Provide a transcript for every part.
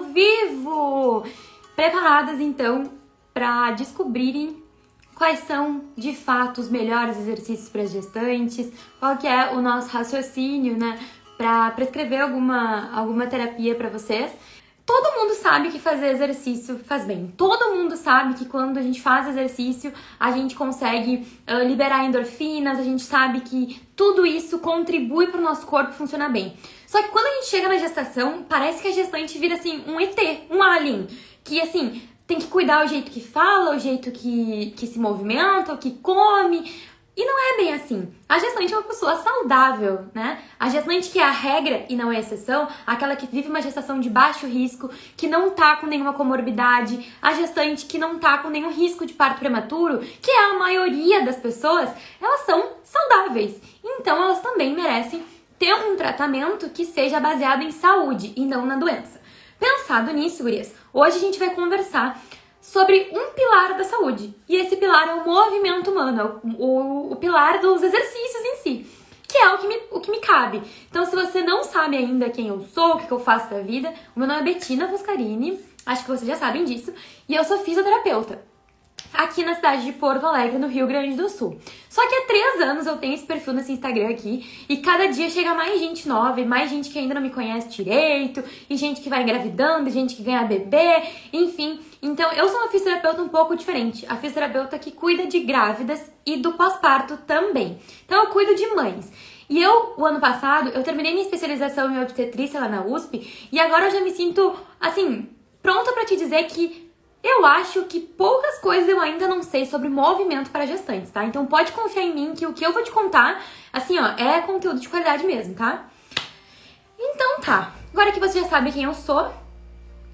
vivo! Preparadas então para descobrirem quais são de fato os melhores exercícios para gestantes, qual que é o nosso raciocínio, né, para prescrever alguma alguma terapia para vocês. Todo mundo sabe que fazer exercício faz bem. Todo mundo sabe que quando a gente faz exercício, a gente consegue uh, liberar endorfinas, a gente sabe que tudo isso contribui para o nosso corpo funcionar bem. Só que quando a gente chega na gestação, parece que a gestante vira assim um ET, um alien, que assim tem que cuidar o jeito que fala, o jeito que, que se movimenta, o que come, e não é bem assim. A gestante é uma pessoa saudável, né? A gestante que é a regra e não é exceção, aquela que vive uma gestação de baixo risco, que não tá com nenhuma comorbidade, a gestante que não tá com nenhum risco de parto prematuro, que é a maioria das pessoas, elas são saudáveis. Então elas também merecem ter um tratamento que seja baseado em saúde e não na doença. Pensado nisso, gurias, hoje a gente vai conversar sobre um pilar da saúde. E esse pilar é o movimento humano, é o, o, o pilar dos exercícios em si, que é o que, me, o que me cabe. Então, se você não sabe ainda quem eu sou, o que eu faço da vida, o meu nome é Bettina Foscarini, acho que vocês já sabem disso, e eu sou fisioterapeuta aqui na cidade de Porto Alegre, no Rio Grande do Sul. Só que há três anos eu tenho esse perfil nesse Instagram aqui e cada dia chega mais gente nova e mais gente que ainda não me conhece direito, e gente que vai engravidando, e gente que ganha bebê, enfim. Então eu sou uma fisioterapeuta um pouco diferente. A fisioterapeuta que cuida de grávidas e do pós-parto também. Então eu cuido de mães. E eu, o ano passado, eu terminei minha especialização em obstetrícia lá na USP e agora eu já me sinto, assim, pronta para te dizer que eu acho que poucas coisas eu ainda não sei sobre movimento para gestantes, tá? Então pode confiar em mim que o que eu vou te contar, assim, ó, é conteúdo de qualidade mesmo, tá? Então tá. Agora que você já sabe quem eu sou,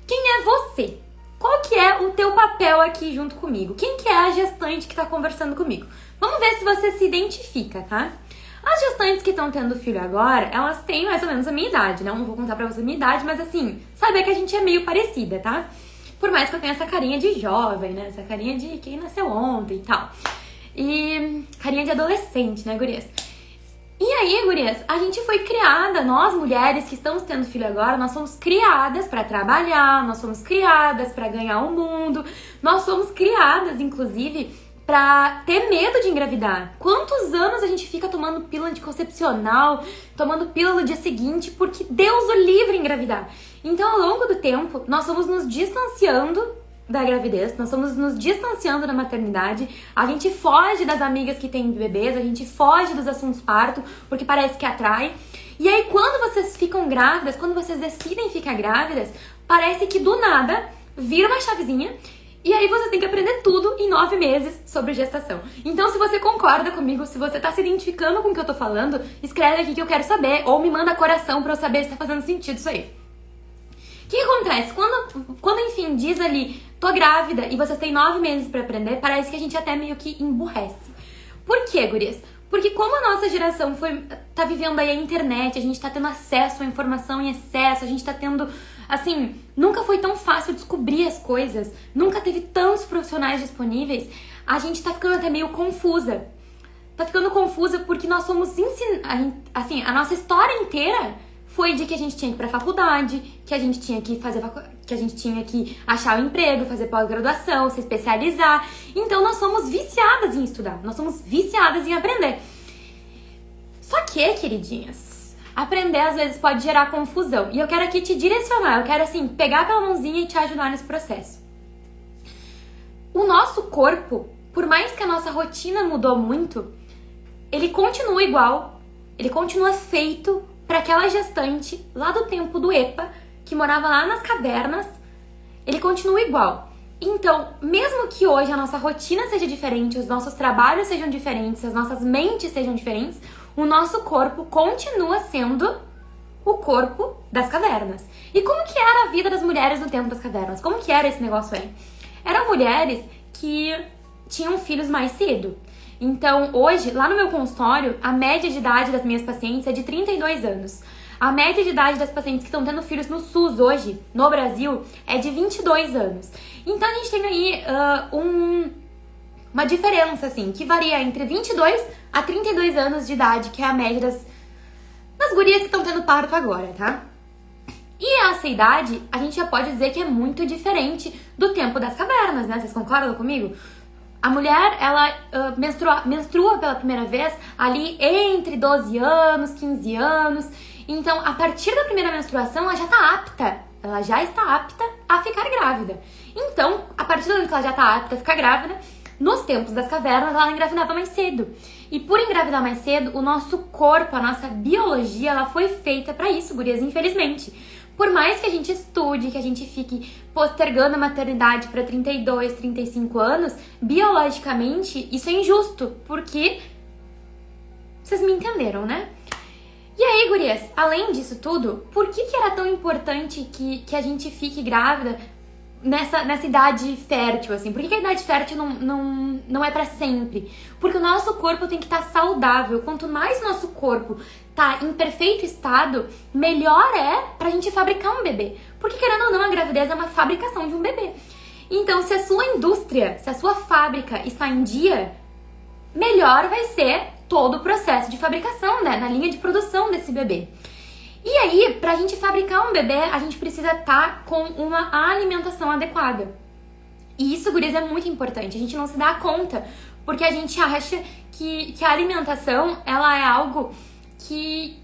quem é você? Qual que é o teu papel aqui junto comigo? Quem que é a gestante que tá conversando comigo? Vamos ver se você se identifica, tá? As gestantes que estão tendo filho agora, elas têm mais ou menos a minha idade, né? Eu não vou contar pra você a minha idade, mas assim, saber que a gente é meio parecida, tá? Por mais que eu tenha essa carinha de jovem, né? Essa carinha de quem nasceu ontem e tal. E carinha de adolescente, né, gurias? E aí, gurias, a gente foi criada, nós mulheres que estamos tendo filho agora, nós somos criadas para trabalhar, nós somos criadas para ganhar o mundo, nós somos criadas, inclusive, pra ter medo de engravidar. Quantos anos a gente fica tomando pílula anticoncepcional, tomando pílula no dia seguinte, porque Deus o livre engravidar. Então, ao longo do tempo, nós vamos nos distanciando da gravidez, nós estamos nos distanciando da maternidade, a gente foge das amigas que têm bebês, a gente foge dos assuntos parto, porque parece que atrai. E aí, quando vocês ficam grávidas, quando vocês decidem ficar grávidas, parece que do nada vira uma chavezinha e aí você tem que aprender tudo em nove meses sobre gestação. Então, se você concorda comigo, se você tá se identificando com o que eu tô falando, escreve aqui que eu quero saber, ou me manda coração pra eu saber se tá fazendo sentido isso aí. O que acontece? Quando, quando, enfim, diz ali, tô grávida e vocês têm nove meses para aprender, parece que a gente até meio que emburrece. Por quê, gurias? Porque como a nossa geração foi tá vivendo aí a internet, a gente tá tendo acesso à informação em excesso, a gente tá tendo Assim, nunca foi tão fácil descobrir as coisas, nunca teve tantos profissionais disponíveis. A gente tá ficando até meio confusa. Tá ficando confusa porque nós somos. Assim, a nossa história inteira foi de que a gente tinha que ir pra faculdade, que a gente tinha que fazer que a gente tinha que achar um emprego, fazer pós-graduação, se especializar. Então nós somos viciadas em estudar, nós somos viciadas em aprender. Só que, queridinhas, aprender às vezes pode gerar confusão. E eu quero aqui te direcionar, eu quero assim, pegar pela mãozinha e te ajudar nesse processo. O nosso corpo, por mais que a nossa rotina mudou muito, ele continua igual, ele continua feito para aquela gestante lá do tempo do EPA, que morava lá nas cavernas, ele continua igual. Então, mesmo que hoje a nossa rotina seja diferente, os nossos trabalhos sejam diferentes, as nossas mentes sejam diferentes, o nosso corpo continua sendo o corpo das cavernas. E como que era a vida das mulheres no tempo das cavernas? Como que era esse negócio aí? Eram mulheres que tinham filhos mais cedo. Então, hoje, lá no meu consultório, a média de idade das minhas pacientes é de 32 anos. A média de idade das pacientes que estão tendo filhos no SUS hoje, no Brasil, é de 22 anos. Então, a gente tem aí uh, um, uma diferença, assim, que varia entre 22 a 32 anos de idade, que é a média das, das gurias que estão tendo parto agora, tá? E essa idade, a gente já pode dizer que é muito diferente do tempo das cavernas, né? Vocês concordam comigo? A mulher, ela uh, menstrua, menstrua pela primeira vez ali entre 12 anos, 15 anos. Então, a partir da primeira menstruação, ela já tá apta, ela já está apta a ficar grávida. Então, a partir do momento que ela já tá apta a ficar grávida, nos tempos das cavernas, ela engravidava mais cedo. E por engravidar mais cedo, o nosso corpo, a nossa biologia, ela foi feita para isso, gurias, infelizmente. Por mais que a gente estude, que a gente fique postergando a maternidade para 32, 35 anos, biologicamente isso é injusto, porque vocês me entenderam, né? E aí, gurias, além disso tudo, por que, que era tão importante que, que a gente fique grávida nessa, nessa idade fértil, assim? Por que, que a idade fértil não, não, não é para sempre? Porque o nosso corpo tem que estar tá saudável. Quanto mais nosso corpo tá em perfeito estado, melhor é pra gente fabricar um bebê. Porque querendo ou não, a gravidez é uma fabricação de um bebê. Então, se a sua indústria, se a sua fábrica está em dia, melhor vai ser todo o processo de fabricação, né? Na linha de produção desse bebê. E aí, pra gente fabricar um bebê, a gente precisa estar tá com uma alimentação adequada. E isso, gurias, é muito importante. A gente não se dá conta, porque a gente acha que, que a alimentação, ela é algo que,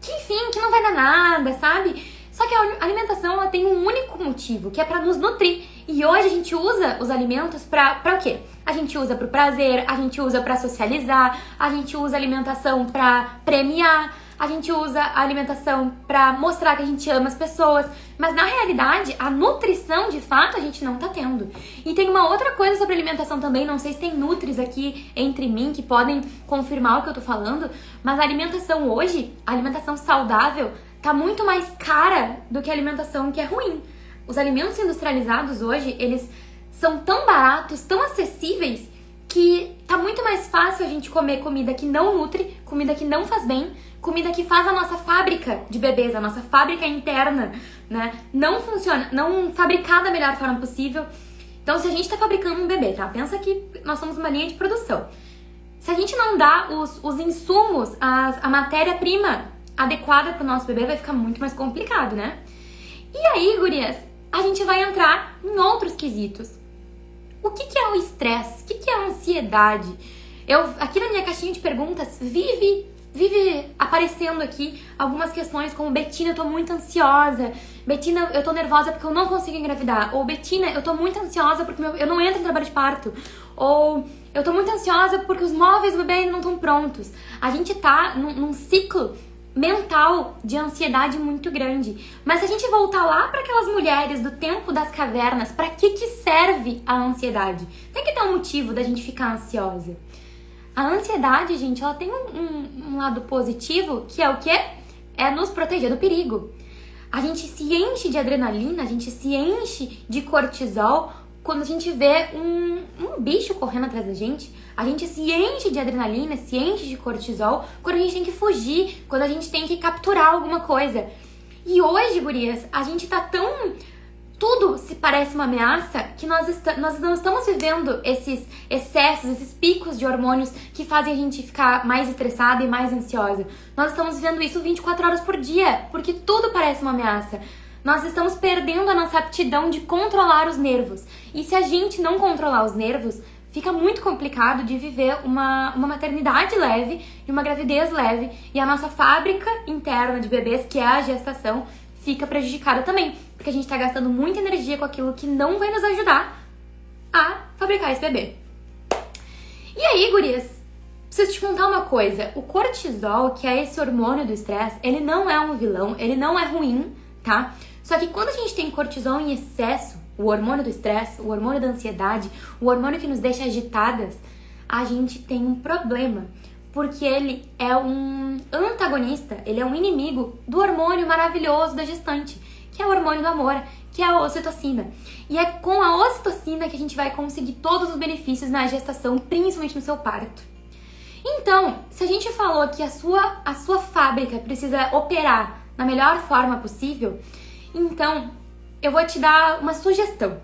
que, enfim, que não vai dar nada, sabe? Só que a alimentação, ela tem um único motivo, que é para nos nutrir. E hoje a gente usa os alimentos pra, pra o quê? A gente usa pro prazer, a gente usa para socializar, a gente usa alimentação para premiar, a gente usa a alimentação para mostrar que a gente ama as pessoas, mas na realidade, a nutrição de fato a gente não tá tendo. E tem uma outra coisa sobre alimentação também, não sei se tem nutris aqui entre mim que podem confirmar o que eu tô falando, mas a alimentação hoje, a alimentação saudável, tá muito mais cara do que a alimentação que é ruim. Os alimentos industrializados hoje, eles são tão baratos, tão acessíveis, que tá muito mais fácil a gente comer comida que não nutre, comida que não faz bem, comida que faz a nossa fábrica de bebês, a nossa fábrica interna, né? Não funciona, não fabricar da melhor forma possível. Então, se a gente está fabricando um bebê, tá? Pensa que nós somos uma linha de produção. Se a gente não dá os, os insumos, a, matéria-prima adequada para o nosso bebê, vai ficar muito mais complicado, né? E aí, gurias, a gente vai entrar em outros quesitos. O que, que é o estresse? O que, que é a ansiedade? Eu, aqui na minha caixinha de perguntas, vive vive aparecendo aqui algumas questões como Betina, eu tô muito ansiosa. Betina, eu tô nervosa porque eu não consigo engravidar. Ou Betina, eu tô muito ansiosa porque meu, eu não entro em trabalho de parto. Ou eu tô muito ansiosa porque os móveis do bebê ainda não estão prontos. A gente tá num, num ciclo mental de ansiedade muito grande. Mas se a gente voltar lá para aquelas mulheres do tempo das cavernas, para que que serve a ansiedade? Tem que ter um motivo da gente ficar ansiosa. A ansiedade, gente, ela tem um, um, um lado positivo, que é o que? É nos proteger do perigo. A gente se enche de adrenalina, a gente se enche de cortisol quando a gente vê um, um bicho correndo atrás da gente. A gente se enche de adrenalina, se enche de cortisol quando a gente tem que fugir, quando a gente tem que capturar alguma coisa. E hoje, gurias, a gente tá tão tudo se parece uma ameaça, que nós, nós não estamos vivendo esses excessos, esses picos de hormônios que fazem a gente ficar mais estressada e mais ansiosa. Nós estamos vivendo isso 24 horas por dia, porque tudo parece uma ameaça. Nós estamos perdendo a nossa aptidão de controlar os nervos. E se a gente não controlar os nervos, fica muito complicado de viver uma, uma maternidade leve e uma gravidez leve. E a nossa fábrica interna de bebês, que é a gestação, fica prejudicada também, porque a gente está gastando muita energia com aquilo que não vai nos ajudar a fabricar esse bebê. E aí, gurias, preciso te contar uma coisa. O cortisol, que é esse hormônio do estresse, ele não é um vilão, ele não é ruim, tá? Só que quando a gente tem cortisol em excesso, o hormônio do estresse, o hormônio da ansiedade, o hormônio que nos deixa agitadas, a gente tem um problema porque ele é um antagonista, ele é um inimigo do hormônio maravilhoso da gestante, que é o hormônio do amor, que é a ocitocina. E é com a ocitocina que a gente vai conseguir todos os benefícios na gestação, principalmente no seu parto. Então, se a gente falou que a sua, a sua fábrica precisa operar na melhor forma possível, então eu vou te dar uma sugestão.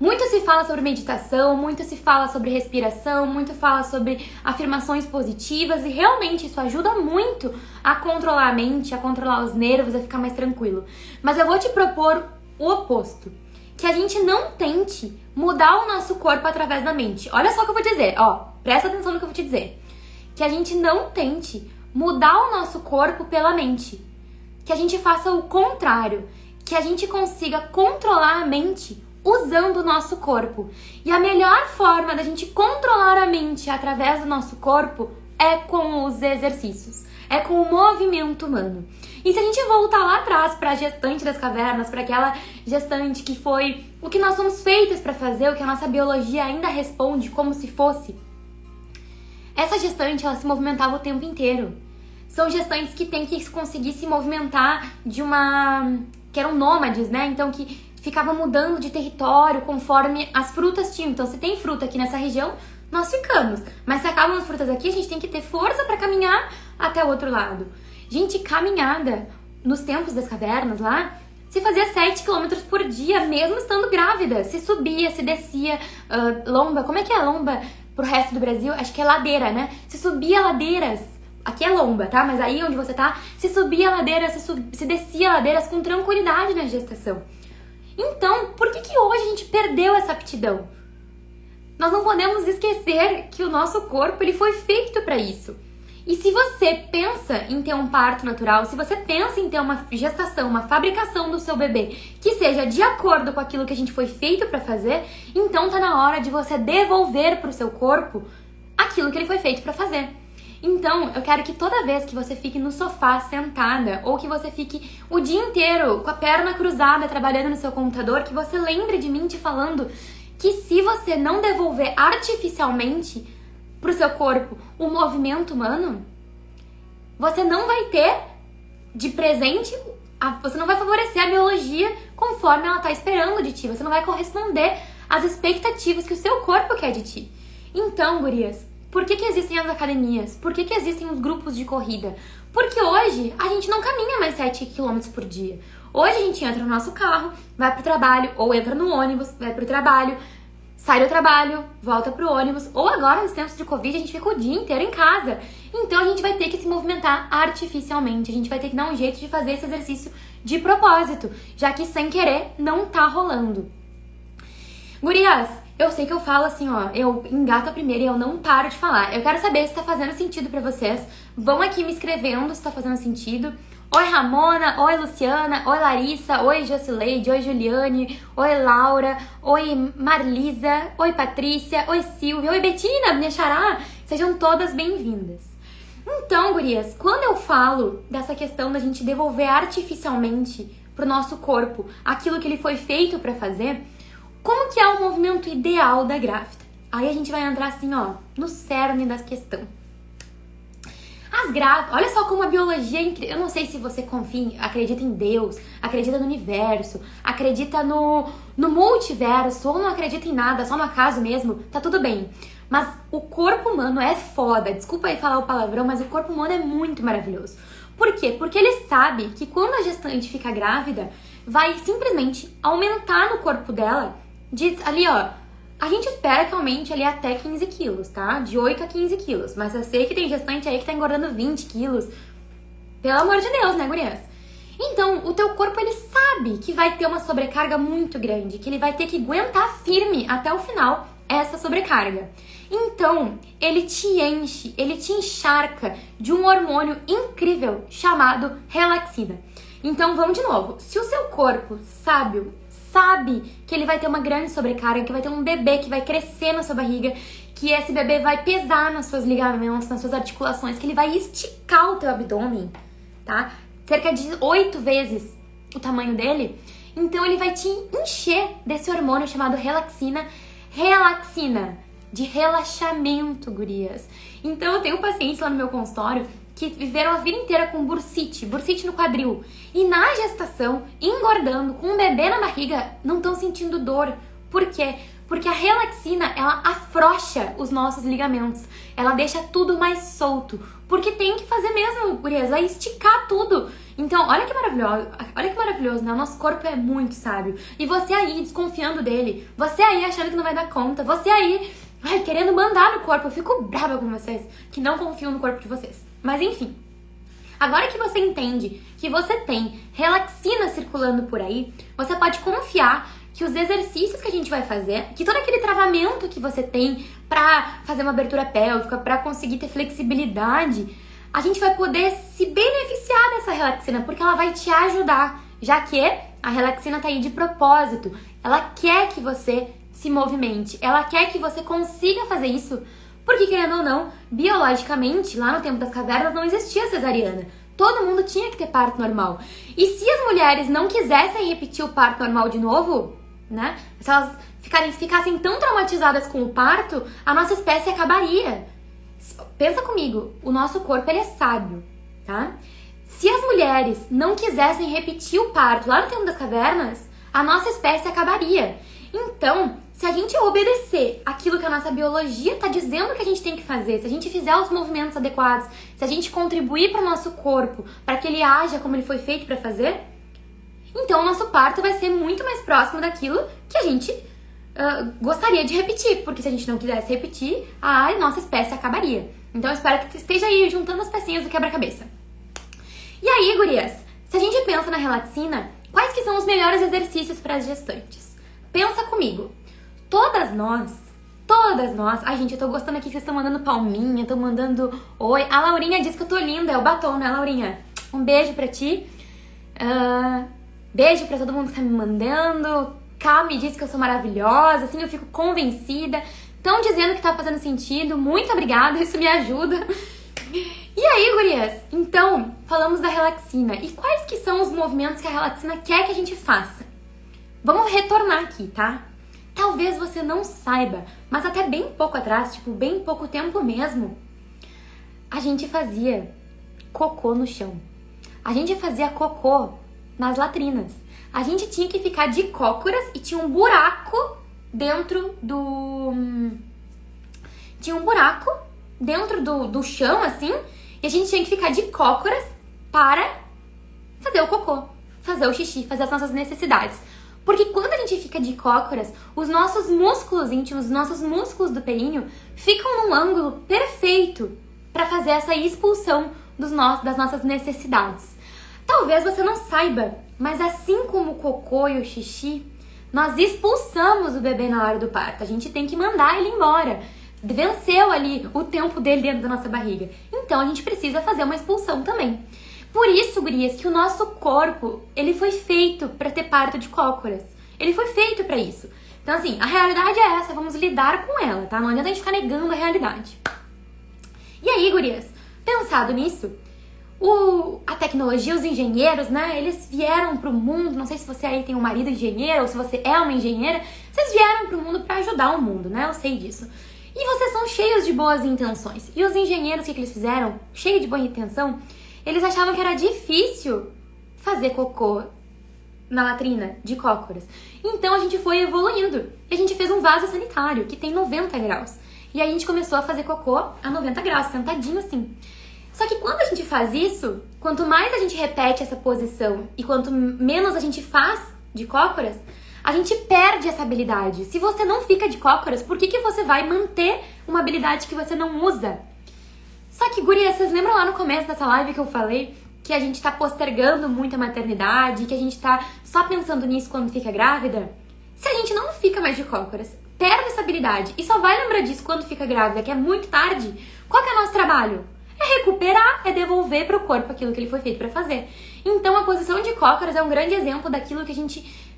Muito se fala sobre meditação, muito se fala sobre respiração, muito fala sobre afirmações positivas e realmente isso ajuda muito a controlar a mente, a controlar os nervos, a ficar mais tranquilo. Mas eu vou te propor o oposto. Que a gente não tente mudar o nosso corpo através da mente. Olha só o que eu vou dizer, ó, presta atenção no que eu vou te dizer. Que a gente não tente mudar o nosso corpo pela mente. Que a gente faça o contrário. Que a gente consiga controlar a mente usando o nosso corpo. E a melhor forma da gente controlar a mente através do nosso corpo é com os exercícios, é com o movimento humano. E se a gente voltar lá atrás para a gestante das cavernas, para aquela gestante que foi o que nós somos feitas para fazer, o que a nossa biologia ainda responde como se fosse, essa gestante ela se movimentava o tempo inteiro. São gestantes que têm que conseguir se movimentar de uma que eram nômades, né? Então que ficava mudando de território conforme as frutas tinham. Então, se tem fruta aqui nessa região, nós ficamos. Mas se acabam as frutas aqui, a gente tem que ter força para caminhar até o outro lado. Gente, caminhada nos tempos das cavernas lá, se fazia 7 km por dia, mesmo estando grávida. Se subia, se descia, uh, lomba. Como é que é lomba pro resto do Brasil? Acho que é ladeira, né? Se subia ladeiras. Aqui é lomba, tá? Mas aí onde você tá, se subia ladeiras, se, sub... se descia ladeiras com tranquilidade na gestação. Então, por que, que hoje a gente perdeu essa aptidão? Nós não podemos esquecer que o nosso corpo ele foi feito para isso. E se você pensa em ter um parto natural, se você pensa em ter uma gestação, uma fabricação do seu bebê que seja de acordo com aquilo que a gente foi feito para fazer, então tá na hora de você devolver para o seu corpo aquilo que ele foi feito para fazer. Então, eu quero que toda vez que você fique no sofá sentada ou que você fique o dia inteiro com a perna cruzada trabalhando no seu computador, que você lembre de mim te falando que se você não devolver artificialmente pro seu corpo o movimento humano, você não vai ter de presente, você não vai favorecer a biologia conforme ela tá esperando de ti, você não vai corresponder às expectativas que o seu corpo quer de ti. Então, gurias, por que, que existem as academias? Por que, que existem os grupos de corrida? Porque hoje a gente não caminha mais 7 km por dia. Hoje a gente entra no nosso carro, vai pro trabalho, ou entra no ônibus, vai pro trabalho, sai do trabalho, volta pro ônibus, ou agora nos tempos de Covid a gente fica o dia inteiro em casa. Então a gente vai ter que se movimentar artificialmente, a gente vai ter que dar um jeito de fazer esse exercício de propósito, já que sem querer não tá rolando. Gurias, eu sei que eu falo assim, ó, eu engato a primeira e eu não paro de falar. Eu quero saber se tá fazendo sentido para vocês. Vão aqui me escrevendo se tá fazendo sentido. Oi Ramona, oi Luciana, oi Larissa, oi Jocileide, oi Juliane, oi Laura, oi Marlisa, oi Patrícia, oi Silvia, oi Betina, minha xará. Sejam todas bem-vindas. Então, gurias, quando eu falo dessa questão da gente devolver artificialmente pro nosso corpo aquilo que ele foi feito para fazer, como que é o movimento ideal da grávida? Aí a gente vai entrar assim, ó, no cerne da questão. As grávidas, olha só como a biologia é. Eu não sei se você confia, acredita em Deus, acredita no universo, acredita no, no multiverso, ou não acredita em nada, só no acaso mesmo, tá tudo bem. Mas o corpo humano é foda. Desculpa aí falar o palavrão, mas o corpo humano é muito maravilhoso. Por quê? Porque ele sabe que quando a gestante fica grávida, vai simplesmente aumentar no corpo dela Diz ali, ó, a gente espera que aumente ali até 15 quilos, tá? De 8 a 15 quilos. Mas eu sei que tem gestante aí que tá engordando 20 quilos. Pelo amor de Deus, né, gurias? Então, o teu corpo, ele sabe que vai ter uma sobrecarga muito grande, que ele vai ter que aguentar firme até o final essa sobrecarga. Então, ele te enche, ele te encharca de um hormônio incrível chamado relaxina. Então, vamos de novo. Se o seu corpo sábio sabe que ele vai ter uma grande sobrecarga, que vai ter um bebê que vai crescer na sua barriga, que esse bebê vai pesar nas suas ligamentos, nas suas articulações, que ele vai esticar o teu abdômen, tá? Cerca de oito vezes o tamanho dele. Então ele vai te encher desse hormônio chamado relaxina. Relaxina, de relaxamento, gurias. Então eu tenho pacientes lá no meu consultório que viveram a vida inteira com bursite, bursite no quadril. E na gestação, engordando, com um bebê na barriga, não estão sentindo dor. Por quê? Porque a relaxina, ela afrouxa os nossos ligamentos. Ela deixa tudo mais solto. Porque tem que fazer mesmo, gurias, vai esticar tudo. Então, olha que maravilhoso, olha que maravilhoso, né? O nosso corpo é muito sábio. E você aí desconfiando dele, você aí achando que não vai dar conta, você aí ai, querendo mandar no corpo. Eu fico brava com vocês que não confiam no corpo de vocês. Mas enfim, Agora que você entende que você tem relaxina circulando por aí, você pode confiar que os exercícios que a gente vai fazer, que todo aquele travamento que você tem para fazer uma abertura pélvica, para conseguir ter flexibilidade, a gente vai poder se beneficiar dessa relaxina, porque ela vai te ajudar, já que a relaxina tá aí de propósito. Ela quer que você se movimente, ela quer que você consiga fazer isso porque, querendo ou não, biologicamente, lá no tempo das cavernas não existia cesariana. Todo mundo tinha que ter parto normal. E se as mulheres não quisessem repetir o parto normal de novo, né? Se elas ficarem, ficassem tão traumatizadas com o parto, a nossa espécie acabaria. Pensa comigo, o nosso corpo ele é sábio, tá? Se as mulheres não quisessem repetir o parto lá no tempo das cavernas, a nossa espécie acabaria. Então, se a gente obedecer aquilo que a nossa biologia está dizendo que a gente tem que fazer, se a gente fizer os movimentos adequados, se a gente contribuir para o nosso corpo, para que ele haja como ele foi feito para fazer, então o nosso parto vai ser muito mais próximo daquilo que a gente uh, gostaria de repetir, porque se a gente não quisesse repetir, a nossa espécie acabaria. Então eu espero que você esteja aí juntando as pecinhas do quebra-cabeça. E aí, gurias, se a gente pensa na relaxina, quais que são os melhores exercícios para as gestantes? Pensa comigo. Todas nós, todas nós. Ai, gente, eu tô gostando aqui que vocês estão mandando palminha, estão mandando oi. A Laurinha diz que eu tô linda, é o batom, né, Laurinha? Um beijo pra ti. Uh, beijo pra todo mundo que tá me mandando. Ká me diz que eu sou maravilhosa, assim eu fico convencida. Estão dizendo que tá fazendo sentido. Muito obrigada, isso me ajuda. E aí, gurias? Então, falamos da relaxina. E quais que são os movimentos que a relaxina quer que a gente faça? Vamos retornar aqui, tá? Talvez você não saiba, mas até bem pouco atrás, tipo, bem pouco tempo mesmo, a gente fazia cocô no chão. A gente fazia cocô nas latrinas. A gente tinha que ficar de cócoras e tinha um buraco dentro do. Tinha um buraco dentro do, do chão, assim, e a gente tinha que ficar de cócoras para fazer o cocô, fazer o xixi, fazer as nossas necessidades. Porque quando a gente fica de cócoras, os nossos músculos íntimos, os nossos músculos do períneo ficam num ângulo perfeito para fazer essa expulsão dos no das nossas necessidades. Talvez você não saiba, mas assim como o cocô e o xixi, nós expulsamos o bebê na hora do parto. A gente tem que mandar ele embora. Venceu ali o tempo dele dentro da nossa barriga. Então a gente precisa fazer uma expulsão também. Por isso, gurias, que o nosso corpo, ele foi feito para ter parto de cócoras. Ele foi feito para isso. Então, assim, a realidade é essa, vamos lidar com ela, tá? Não adianta a gente ficar negando a realidade. E aí, gurias, pensado nisso, o, a tecnologia, os engenheiros, né? Eles vieram pro mundo, não sei se você aí tem um marido engenheiro ou se você é uma engenheira, vocês vieram pro mundo para ajudar o mundo, né? Eu sei disso. E vocês são cheios de boas intenções. E os engenheiros, o que, que eles fizeram? Cheio de boa intenção, eles achavam que era difícil fazer cocô na latrina de cócoras. Então a gente foi evoluindo. E a gente fez um vaso sanitário que tem 90 graus. E aí a gente começou a fazer cocô a 90 graus, sentadinho assim. Só que quando a gente faz isso, quanto mais a gente repete essa posição e quanto menos a gente faz de cócoras, a gente perde essa habilidade. Se você não fica de cócoras, por que, que você vai manter uma habilidade que você não usa? Só que, guria, vocês lembram lá no começo dessa live que eu falei que a gente tá postergando muito a maternidade, que a gente tá só pensando nisso quando fica grávida? Se a gente não fica mais de cócoras, perde essa habilidade e só vai lembrar disso quando fica grávida, que é muito tarde, qual que é o nosso trabalho? É recuperar, é devolver para o corpo aquilo que ele foi feito para fazer. Então a posição de cócoras é um grande exemplo daquilo que a gente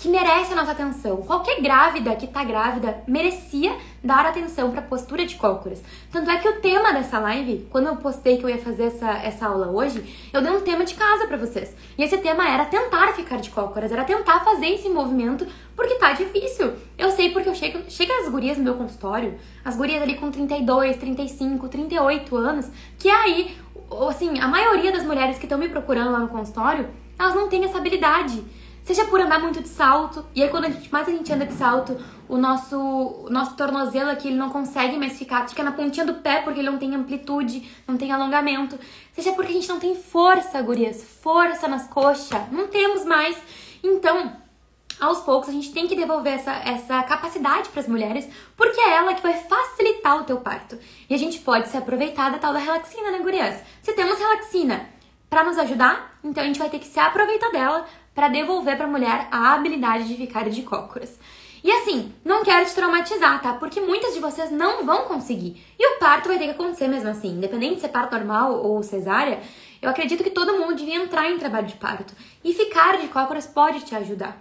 que merece a nossa atenção. Qualquer grávida que tá grávida merecia dar atenção para a postura de cócoras. Tanto é que o tema dessa live, quando eu postei que eu ia fazer essa, essa aula hoje, eu dei um tema de casa para vocês. E esse tema era tentar ficar de cócoras, era tentar fazer esse movimento, porque tá difícil. Eu sei porque eu chego, chega as gurias no meu consultório, as gurias ali com 32, 35, 38 anos, que é aí, assim, a maioria das mulheres que estão me procurando lá no consultório, elas não têm essa habilidade Seja por andar muito de salto, e aí quando a gente, mais a gente anda de salto, o nosso, o nosso tornozelo aqui ele não consegue mais ficar, fica na pontinha do pé porque ele não tem amplitude, não tem alongamento. Seja porque a gente não tem força, gurias, força nas coxas, não temos mais. Então, aos poucos a gente tem que devolver essa, essa capacidade para as mulheres, porque é ela que vai facilitar o teu parto. E a gente pode se aproveitar da tal da relaxina, né, gurias? Se temos relaxina para nos ajudar, então a gente vai ter que se aproveitar dela para devolver para a mulher a habilidade de ficar de cócoras. E assim, não quero te traumatizar, tá? Porque muitas de vocês não vão conseguir. E o parto vai ter que acontecer mesmo assim, independente de ser parto normal ou cesárea. Eu acredito que todo mundo devia entrar em trabalho de parto. E ficar de cócoras pode te ajudar.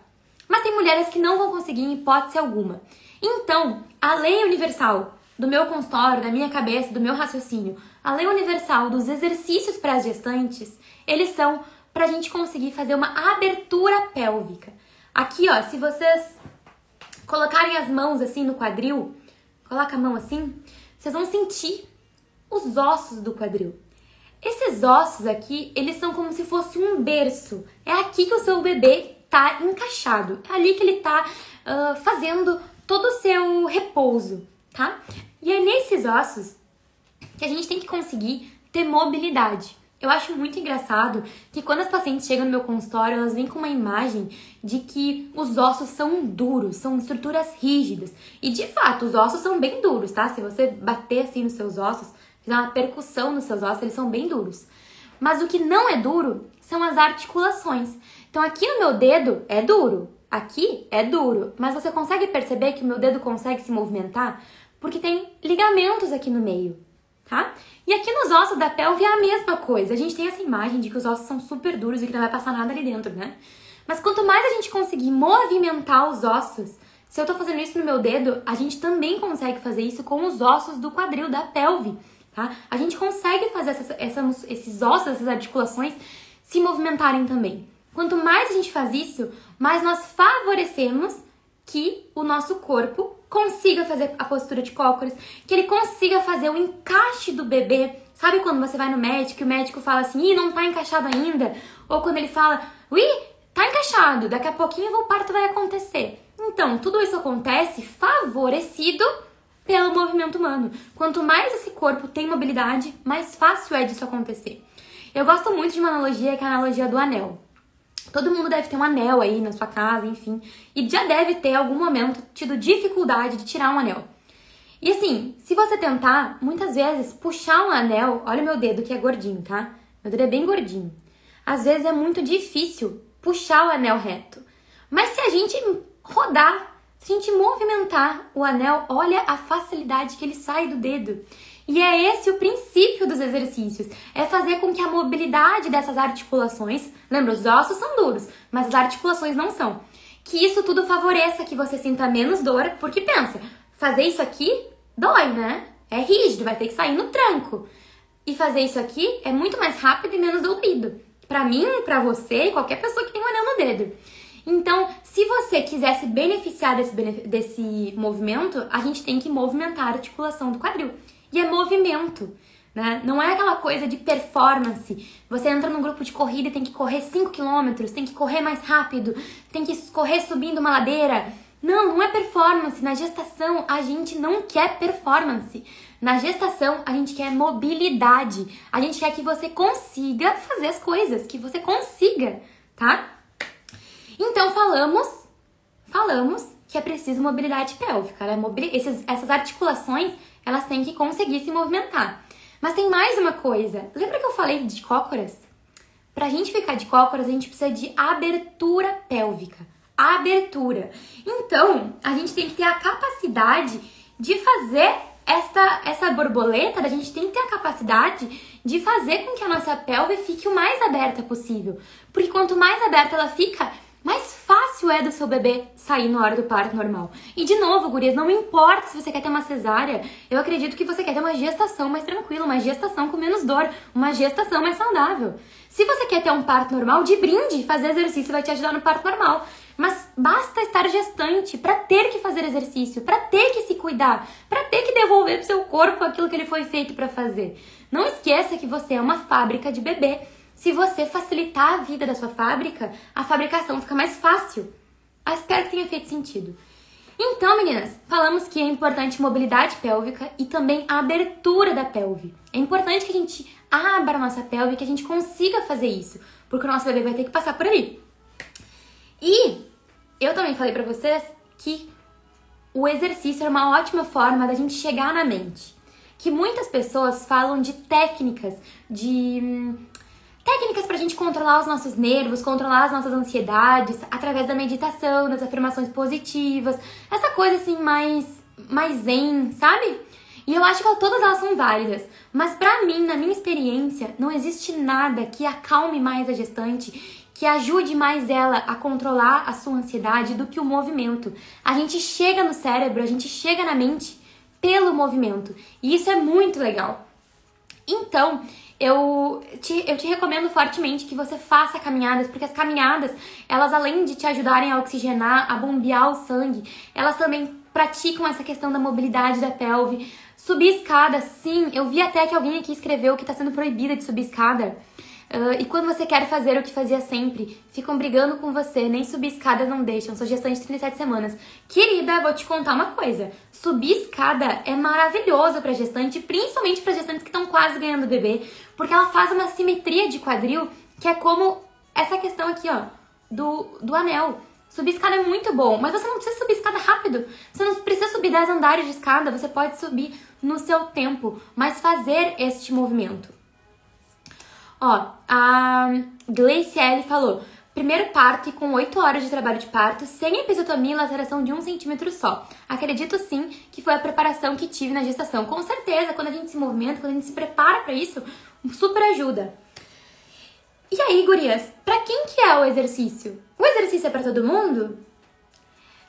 Mas tem mulheres que não vão conseguir em hipótese alguma. Então, a lei universal do meu consultório, da minha cabeça, do meu raciocínio, a lei universal dos exercícios para as gestantes, eles são para a gente conseguir fazer uma abertura pélvica. Aqui, ó, se vocês colocarem as mãos assim no quadril, coloca a mão assim, vocês vão sentir os ossos do quadril. Esses ossos aqui, eles são como se fosse um berço. É aqui que o seu bebê tá encaixado. É ali que ele tá uh, fazendo todo o seu repouso, tá? E é nesses ossos que a gente tem que conseguir ter mobilidade. Eu acho muito engraçado que quando as pacientes chegam no meu consultório, elas vêm com uma imagem de que os ossos são duros, são estruturas rígidas. E de fato, os ossos são bem duros, tá? Se você bater assim nos seus ossos, fizer uma percussão nos seus ossos, eles são bem duros. Mas o que não é duro são as articulações. Então aqui no meu dedo é duro, aqui é duro, mas você consegue perceber que o meu dedo consegue se movimentar porque tem ligamentos aqui no meio, tá? E aqui nos ossos da pelve é a mesma coisa. A gente tem essa imagem de que os ossos são super duros e que não vai passar nada ali dentro, né? Mas quanto mais a gente conseguir movimentar os ossos, se eu tô fazendo isso no meu dedo, a gente também consegue fazer isso com os ossos do quadril, da pelve, tá? A gente consegue fazer essas, esses ossos, essas articulações se movimentarem também. Quanto mais a gente faz isso, mais nós favorecemos que o nosso corpo consiga fazer a postura de cócoras, que ele consiga fazer o encaixe do bebê. Sabe quando você vai no médico e o médico fala assim, ih, não tá encaixado ainda? Ou quando ele fala, ui, tá encaixado, daqui a pouquinho o parto vai acontecer. Então, tudo isso acontece favorecido pelo movimento humano. Quanto mais esse corpo tem mobilidade, mais fácil é disso acontecer. Eu gosto muito de uma analogia que é a analogia do anel. Todo mundo deve ter um anel aí na sua casa, enfim, e já deve ter algum momento tido dificuldade de tirar um anel. E assim, se você tentar, muitas vezes, puxar um anel, olha o meu dedo que é gordinho, tá? Meu dedo é bem gordinho. Às vezes é muito difícil puxar o anel reto. Mas se a gente rodar, se a gente movimentar o anel, olha a facilidade que ele sai do dedo. E é esse o princípio dos exercícios, é fazer com que a mobilidade dessas articulações, lembra, os ossos são duros, mas as articulações não são. Que isso tudo favoreça que você sinta menos dor, porque pensa, fazer isso aqui dói, né? É rígido, vai ter que sair no tranco. E fazer isso aqui é muito mais rápido e menos dolorido. Para mim, para você e qualquer pessoa que tem um anel no dedo. Então, se você quiser se beneficiar desse, desse movimento, a gente tem que movimentar a articulação do quadril. E é movimento, né? Não é aquela coisa de performance. Você entra num grupo de corrida e tem que correr 5 km, tem que correr mais rápido, tem que correr subindo uma ladeira. Não, não é performance. Na gestação, a gente não quer performance. Na gestação, a gente quer mobilidade. A gente quer que você consiga fazer as coisas, que você consiga, tá? Então, falamos, falamos que é preciso mobilidade pélvica, né? Essas articulações elas têm que conseguir se movimentar. Mas tem mais uma coisa. Lembra que eu falei de cócoras? Pra gente ficar de cócoras, a gente precisa de abertura pélvica. Abertura. Então, a gente tem que ter a capacidade de fazer essa, essa borboleta, a gente tem que ter a capacidade de fazer com que a nossa pelve fique o mais aberta possível. Porque quanto mais aberta ela fica, fácil é do seu bebê sair na hora do parto normal. E de novo, gurias, não importa se você quer ter uma cesárea, eu acredito que você quer ter uma gestação mais tranquila, uma gestação com menos dor, uma gestação mais saudável. Se você quer ter um parto normal, de brinde, fazer exercício vai te ajudar no parto normal. Mas basta estar gestante para ter que fazer exercício, para ter que se cuidar, para ter que devolver pro seu corpo aquilo que ele foi feito para fazer. Não esqueça que você é uma fábrica de bebê se você facilitar a vida da sua fábrica, a fabricação fica mais fácil. Eu espero que tenha feito sentido. Então, meninas, falamos que é importante mobilidade pélvica e também a abertura da pelve. É importante que a gente abra a nossa pelve, que a gente consiga fazer isso, porque o nosso bebê vai ter que passar por aí. E eu também falei para vocês que o exercício é uma ótima forma da gente chegar na mente. Que muitas pessoas falam de técnicas, de hum, técnicas para a gente controlar os nossos nervos, controlar as nossas ansiedades através da meditação, das afirmações positivas, essa coisa assim mais mais zen, sabe? E eu acho que todas elas são válidas, mas para mim, na minha experiência, não existe nada que acalme mais a gestante, que ajude mais ela a controlar a sua ansiedade do que o movimento. A gente chega no cérebro, a gente chega na mente pelo movimento, e isso é muito legal. Então, eu te, eu te recomendo fortemente que você faça caminhadas, porque as caminhadas, elas além de te ajudarem a oxigenar, a bombear o sangue, elas também praticam essa questão da mobilidade da pelve. Subir escada, sim, eu vi até que alguém aqui escreveu que está sendo proibida de subir escada. Uh, e quando você quer fazer o que fazia sempre, ficam brigando com você, nem subir escada não deixam. Sou gestante de 37 semanas. Querida, vou te contar uma coisa. Subir escada é maravilhoso para gestante, principalmente para gestantes que estão quase ganhando bebê, porque ela faz uma simetria de quadril que é como essa questão aqui, ó, do, do anel. Subir escada é muito bom, mas você não precisa subir escada rápido. Você não precisa subir 10 andares de escada, você pode subir no seu tempo, mas fazer este movimento. Ó, a Gleiciele falou: primeiro parto e com 8 horas de trabalho de parto, sem episiotomia e laceração de 1 centímetro só. Acredito sim que foi a preparação que tive na gestação. Com certeza, quando a gente se movimenta, quando a gente se prepara para isso, super ajuda. E aí, gurias, pra quem que é o exercício? O exercício é para todo mundo?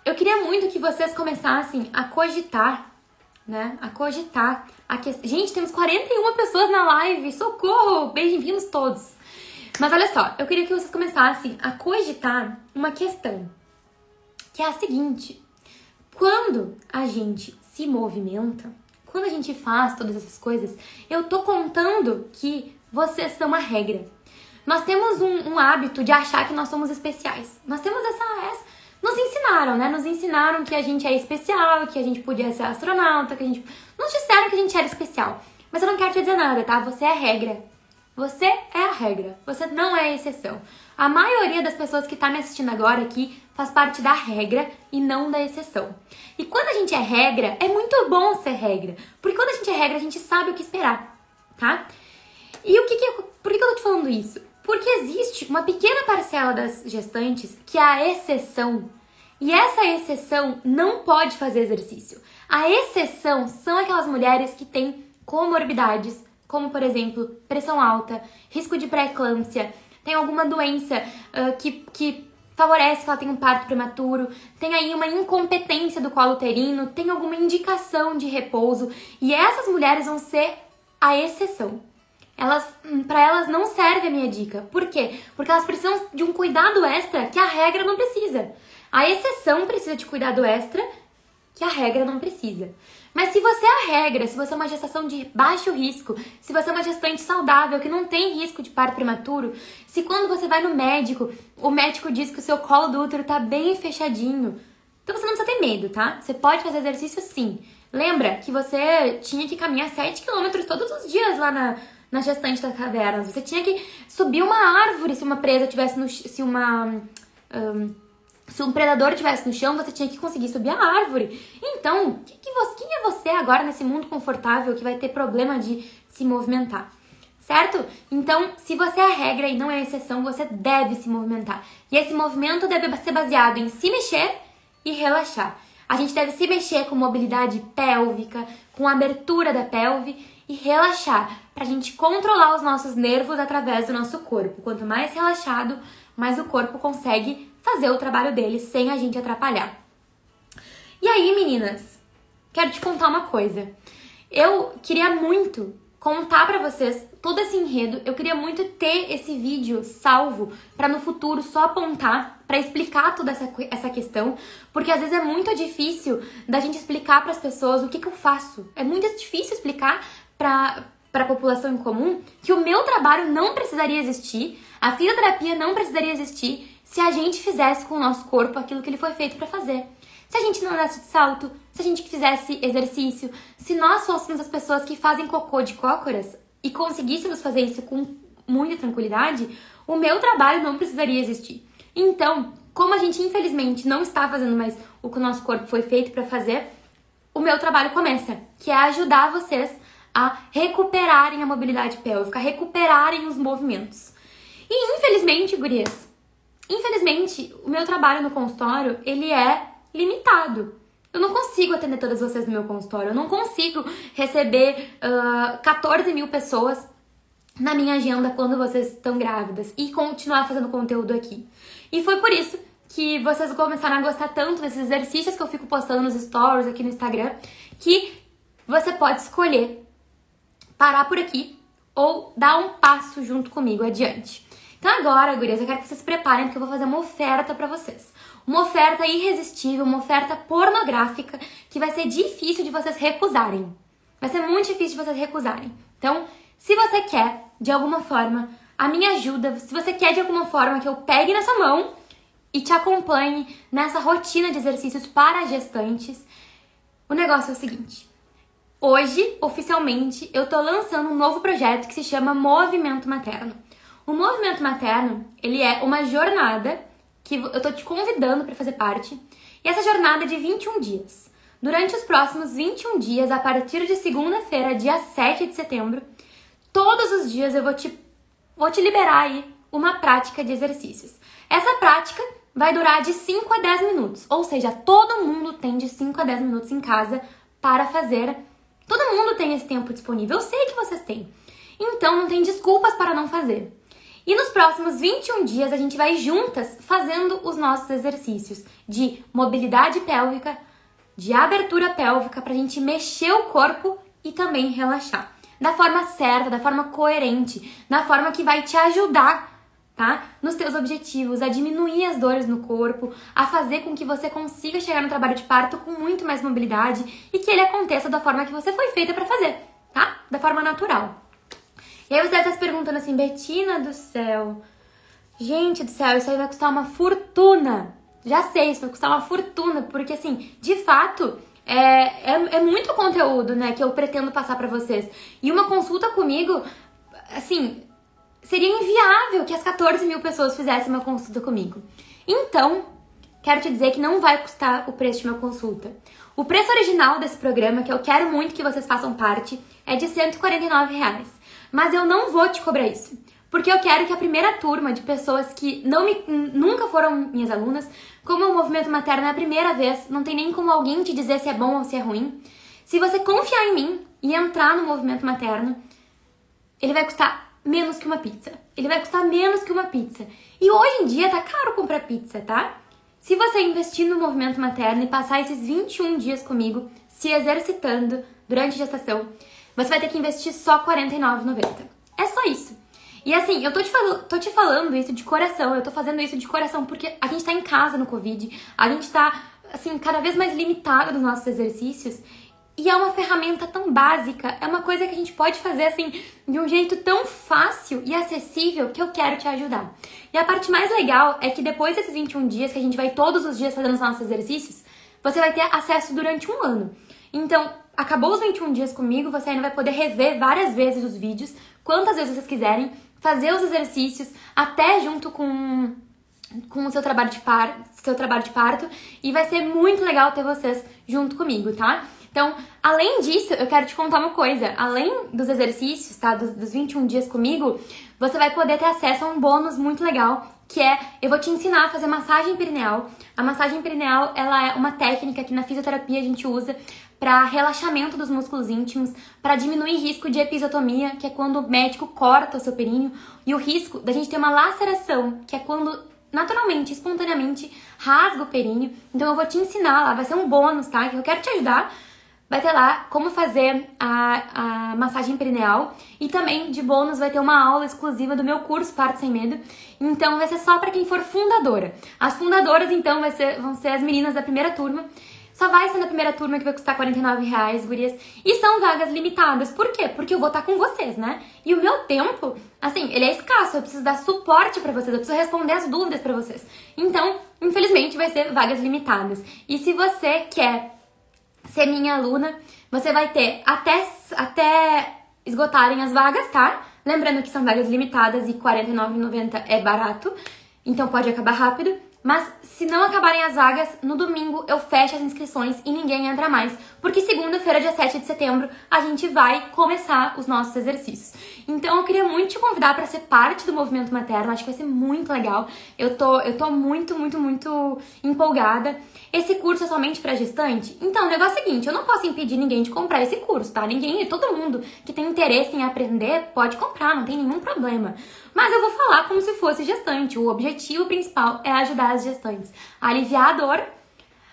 Eu queria muito que vocês começassem a cogitar né? A cogitar. Gente, temos 41 pessoas na live. Socorro! Bem-vindos todos. Mas olha só, eu queria que vocês começassem a cogitar uma questão, que é a seguinte: quando a gente se movimenta, quando a gente faz todas essas coisas, eu tô contando que vocês são a regra. Nós temos um, um hábito de achar que nós somos especiais. Nós temos essa, essa nos ensinaram, né? Nos ensinaram que a gente é especial, que a gente podia ser astronauta, que a gente. Nos disseram que a gente era especial. Mas eu não quero te dizer nada, tá? Você é regra. Você é a regra. Você não é a exceção. A maioria das pessoas que tá me assistindo agora aqui faz parte da regra e não da exceção. E quando a gente é regra, é muito bom ser regra. Porque quando a gente é regra, a gente sabe o que esperar, tá? E o que que eu, por que, que eu tô te falando isso? Porque existe uma pequena parcela das gestantes que é a exceção. E essa exceção não pode fazer exercício. A exceção são aquelas mulheres que têm comorbidades, como por exemplo, pressão alta, risco de pré-eclâmpsia, tem alguma doença uh, que, que favorece que ela tenha um parto prematuro, tem aí uma incompetência do colo uterino, tem alguma indicação de repouso, e essas mulheres vão ser a exceção elas hum, para elas não serve a minha dica. Por quê? Porque elas precisam de um cuidado extra que a regra não precisa. A exceção precisa de cuidado extra que a regra não precisa. Mas se você é a regra, se você é uma gestação de baixo risco, se você é uma gestante saudável que não tem risco de parto prematuro, se quando você vai no médico, o médico diz que o seu colo do útero tá bem fechadinho, então você não precisa ter medo, tá? Você pode fazer exercício sim. Lembra que você tinha que caminhar 7 km todos os dias lá na, na gestante das cavernas. Você tinha que subir uma árvore se uma presa tivesse no se uma um, se um predador tivesse no chão, você tinha que conseguir subir a árvore. Então, que que você, quem é você agora nesse mundo confortável que vai ter problema de se movimentar? Certo? Então, se você é a regra e não é a exceção, você deve se movimentar. E esse movimento deve ser baseado em se mexer e relaxar. A gente deve se mexer com mobilidade pélvica, com abertura da pelve e relaxar, para a gente controlar os nossos nervos através do nosso corpo. Quanto mais relaxado, mais o corpo consegue fazer o trabalho dele sem a gente atrapalhar. E aí, meninas, quero te contar uma coisa. Eu queria muito contar para vocês todo esse enredo. Eu queria muito ter esse vídeo salvo para no futuro só apontar para explicar toda essa, essa questão, porque às vezes é muito difícil da gente explicar para as pessoas o que, que eu faço. É muito difícil explicar para para a população em comum que o meu trabalho não precisaria existir, a fisioterapia não precisaria existir se a gente fizesse com o nosso corpo aquilo que ele foi feito para fazer. Se a gente não andasse de salto, se a gente fizesse exercício, se nós fôssemos as pessoas que fazem cocô de cócoras e conseguíssemos fazer isso com muita tranquilidade, o meu trabalho não precisaria existir. Então, como a gente infelizmente não está fazendo mais o que o nosso corpo foi feito para fazer, o meu trabalho começa, que é ajudar vocês a recuperarem a mobilidade pélvica, a recuperarem os movimentos. E infelizmente, gurias, infelizmente, o meu trabalho no consultório, ele é limitado. Eu não consigo atender todas vocês no meu consultório, eu não consigo receber uh, 14 mil pessoas na minha agenda quando vocês estão grávidas e continuar fazendo conteúdo aqui. E foi por isso que vocês começaram a gostar tanto desses exercícios que eu fico postando nos stories aqui no Instagram, que você pode escolher parar por aqui ou dar um passo junto comigo adiante. Então agora, gurias, eu quero que vocês se preparem porque eu vou fazer uma oferta para vocês. Uma oferta irresistível, uma oferta pornográfica que vai ser difícil de vocês recusarem. Vai ser muito difícil de vocês recusarem. Então, se você quer, de alguma forma, a minha ajuda, se você quer de alguma forma que eu pegue na sua mão e te acompanhe nessa rotina de exercícios para gestantes, o negócio é o seguinte. Hoje, oficialmente, eu tô lançando um novo projeto que se chama Movimento Materno. O Movimento Materno, ele é uma jornada que eu tô te convidando para fazer parte. E essa jornada é de 21 dias. Durante os próximos 21 dias, a partir de segunda-feira, dia 7 de setembro, todos os dias eu vou te, vou te liberar aí uma prática de exercícios. Essa prática vai durar de 5 a 10 minutos, ou seja, todo mundo tem de 5 a 10 minutos em casa para fazer Todo mundo tem esse tempo disponível, eu sei que vocês têm. Então não tem desculpas para não fazer. E nos próximos 21 dias a gente vai juntas fazendo os nossos exercícios de mobilidade pélvica, de abertura pélvica para a gente mexer o corpo e também relaxar. Da forma certa, da forma coerente, da forma que vai te ajudar tá? Nos teus objetivos, a diminuir as dores no corpo, a fazer com que você consiga chegar no trabalho de parto com muito mais mobilidade e que ele aconteça da forma que você foi feita para fazer, tá? Da forma natural. E aí você deve estar se perguntando assim, Betina do céu, gente do céu, isso aí vai custar uma fortuna. Já sei, isso vai custar uma fortuna, porque assim, de fato, é, é, é muito conteúdo, né, que eu pretendo passar para vocês. E uma consulta comigo, assim, seria inviável que as 14 mil pessoas fizessem uma consulta comigo. Então, quero te dizer que não vai custar o preço de uma consulta. O preço original desse programa, que eu quero muito que vocês façam parte, é de 149 reais. Mas eu não vou te cobrar isso. Porque eu quero que a primeira turma de pessoas que não me, nunca foram minhas alunas, como o movimento materno é a primeira vez, não tem nem como alguém te dizer se é bom ou se é ruim. Se você confiar em mim e entrar no movimento materno, ele vai custar menos que uma pizza. Ele vai custar menos que uma pizza. E hoje em dia tá caro comprar pizza, tá? Se você investir no movimento materno e passar esses 21 dias comigo se exercitando durante a gestação, você vai ter que investir só R$ 49,90. É só isso. E assim, eu tô te, tô te falando isso de coração, eu tô fazendo isso de coração porque a gente tá em casa no Covid, a gente tá, assim, cada vez mais limitado nos nossos exercícios e é uma ferramenta tão básica, é uma coisa que a gente pode fazer assim de um jeito tão fácil e acessível que eu quero te ajudar. E a parte mais legal é que depois desses 21 dias que a gente vai todos os dias fazendo os nossos exercícios, você vai ter acesso durante um ano. Então, acabou os 21 dias comigo, você ainda vai poder rever várias vezes os vídeos, quantas vezes vocês quiserem, fazer os exercícios, até junto com com o seu trabalho de parto, seu trabalho de parto, e vai ser muito legal ter vocês junto comigo, tá? Então, além disso, eu quero te contar uma coisa. Além dos exercícios, tá? Dos, dos 21 dias comigo, você vai poder ter acesso a um bônus muito legal, que é eu vou te ensinar a fazer massagem perineal. A massagem perineal, ela é uma técnica que na fisioterapia a gente usa para relaxamento dos músculos íntimos, para diminuir risco de episiotomia, que é quando o médico corta o seu períneo, e o risco da gente ter uma laceração, que é quando naturalmente, espontaneamente rasga o períneo. Então eu vou te ensinar lá, vai ser um bônus, tá? Que eu quero te ajudar vai ter lá como fazer a, a massagem perineal e também de bônus vai ter uma aula exclusiva do meu curso Parto Sem Medo. Então vai ser só para quem for fundadora. As fundadoras então vai ser, vão ser as meninas da primeira turma. Só vai ser na primeira turma que vai custar 49 reais, gurias. E são vagas limitadas. Por quê? Porque eu vou estar com vocês, né? E o meu tempo, assim, ele é escasso. Eu preciso dar suporte para vocês, eu preciso responder as dúvidas para vocês. Então, infelizmente, vai ser vagas limitadas. E se você quer ser minha aluna, você vai ter até, até esgotarem as vagas, tá? Lembrando que são vagas limitadas e R$ 49,90 é barato, então pode acabar rápido. Mas se não acabarem as vagas, no domingo eu fecho as inscrições e ninguém entra mais. Porque segunda-feira, dia 7 de setembro, a gente vai começar os nossos exercícios. Então eu queria muito te convidar para ser parte do movimento materno, acho que vai ser muito legal. Eu tô, eu tô muito, muito, muito empolgada. Esse curso é somente para gestante? Então, o negócio é o seguinte, eu não posso impedir ninguém de comprar esse curso, tá? Ninguém, todo mundo que tem interesse em aprender pode comprar, não tem nenhum problema. Mas eu vou falar como se fosse gestante. O objetivo principal é ajudar as gestantes a aliviar a dor,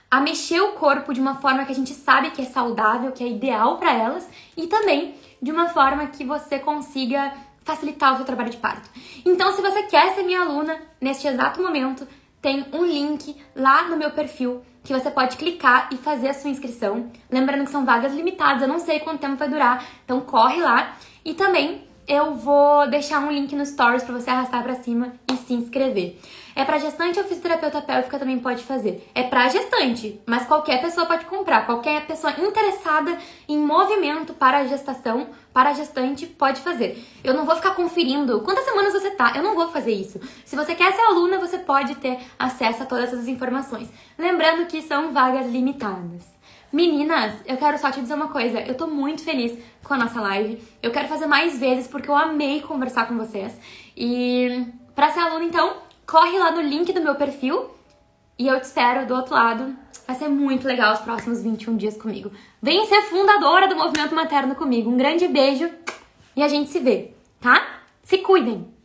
a mexer o corpo de uma forma que a gente sabe que é saudável, que é ideal para elas e também de uma forma que você consiga facilitar o seu trabalho de parto. Então, se você quer ser minha aluna neste exato momento, tem um link lá no meu perfil que você pode clicar e fazer a sua inscrição. Lembrando que são vagas limitadas, eu não sei quanto tempo vai durar, então corre lá. E também eu vou deixar um link no stories para você arrastar para cima e se inscrever. É para gestante ou fisioterapeuta pélvica também pode fazer. É para gestante, mas qualquer pessoa pode comprar. Qualquer pessoa interessada em movimento para a gestação, para a gestante, pode fazer. Eu não vou ficar conferindo quantas semanas você tá. Eu não vou fazer isso. Se você quer ser aluna, você pode ter acesso a todas essas informações. Lembrando que são vagas limitadas. Meninas, eu quero só te dizer uma coisa. Eu tô muito feliz com a nossa live. Eu quero fazer mais vezes porque eu amei conversar com vocês. E para ser aluna, então, corre lá no link do meu perfil e eu te espero do outro lado. Vai ser muito legal os próximos 21 dias comigo. Vem ser fundadora do Movimento Materno comigo. Um grande beijo e a gente se vê, tá? Se cuidem!